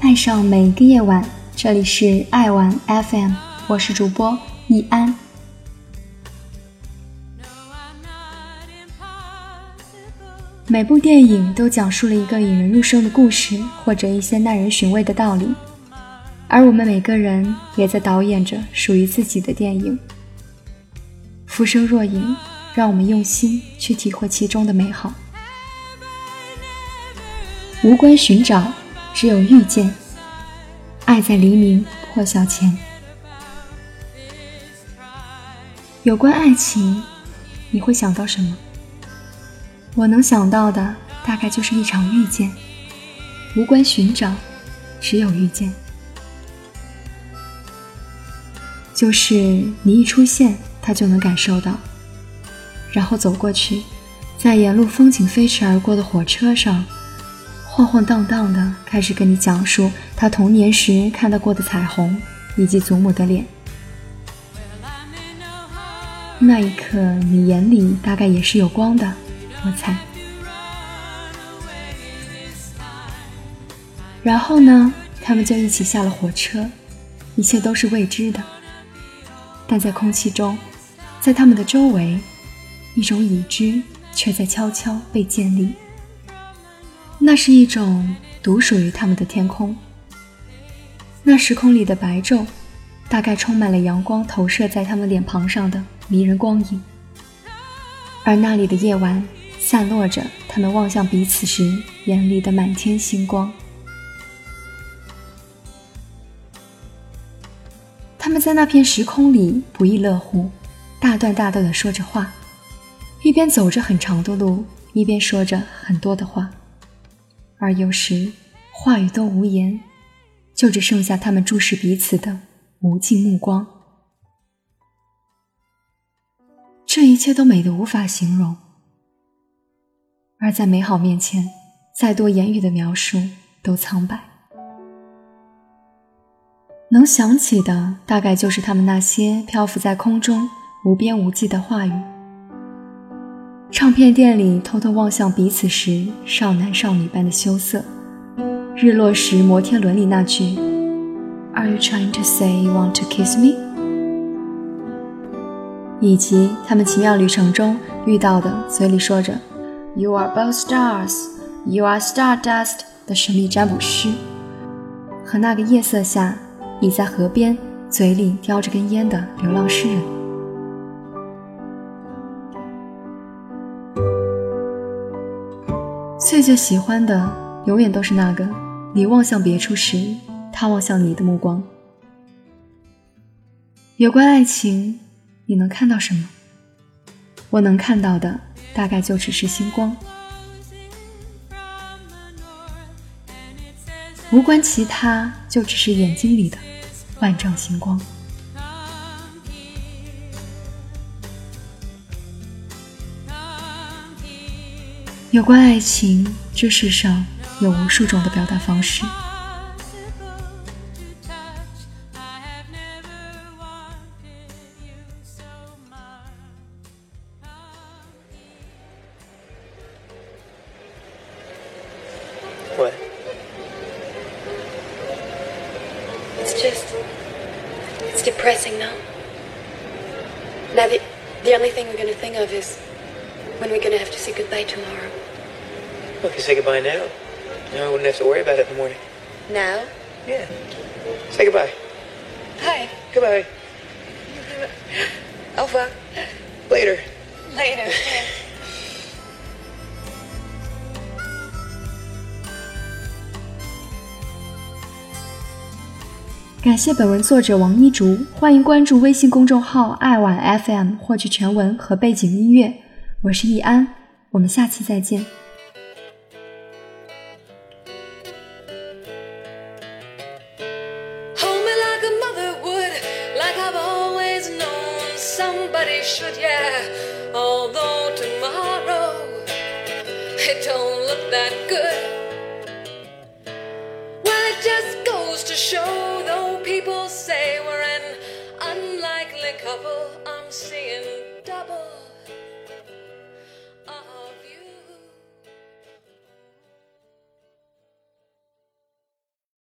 爱上每一个夜晚，这里是爱晚 FM，我是主播易安。每部电影都讲述了一个引人入胜的故事，或者一些耐人寻味的道理，而我们每个人也在导演着属于自己的电影。浮生若影，让我们用心去体会其中的美好。无关寻找，只有遇见。爱在黎明破晓前。有关爱情，你会想到什么？我能想到的大概就是一场遇见。无关寻找，只有遇见。就是你一出现，他就能感受到，然后走过去，在沿路风景飞驰而过的火车上。晃晃荡荡的开始跟你讲述他童年时看到过的彩虹，以及祖母的脸。那一刻，你眼里大概也是有光的，我猜。然后呢，他们就一起下了火车，一切都是未知的。但在空气中，在他们的周围，一种已知却在悄悄被建立。那是一种独属于他们的天空。那时空里的白昼，大概充满了阳光投射在他们脸庞上的迷人光影。而那里的夜晚，散落着他们望向彼此时眼里的满天星光。他们在那片时空里不亦乐乎，大段大段的说着话，一边走着很长的路，一边说着很多的话。而有时，话语都无言，就只剩下他们注视彼此的无尽目光。这一切都美得无法形容，而在美好面前，再多言语的描述都苍白。能想起的，大概就是他们那些漂浮在空中、无边无际的话语。唱片店里偷偷望向彼此时，少男少女般的羞涩。日落时，摩天轮里那句 “Are you trying to say you want to kiss me？” 以及他们奇妙旅程中遇到的嘴里说着 “You are both stars, you are stardust” 的神秘占卜师，和那个夜色下倚在河边、嘴里叼着根烟的流浪诗人。最最喜欢的，永远都是那个你望向别处时，他望向你的目光。有关爱情，你能看到什么？我能看到的，大概就只是星光。无关其他，就只是眼睛里的万丈星光。有关爱情，这世上有无数种的表达方式。It's depressing now. Now the the only thing we're going to think of is when we're going to have to say goodbye tomorrow. Well, if you say goodbye now, now I wouldn't have to worry about it in the morning. Now? Yeah. Say goodbye. Hi. Goodbye. Au revoir. Later. Later. 感谢本文作者王一竹欢迎关注微信公众号爱晚 fm 获取全文和背景音乐。我是易安我们下期再见。people say we're an unlikely couple. I'm seeing double.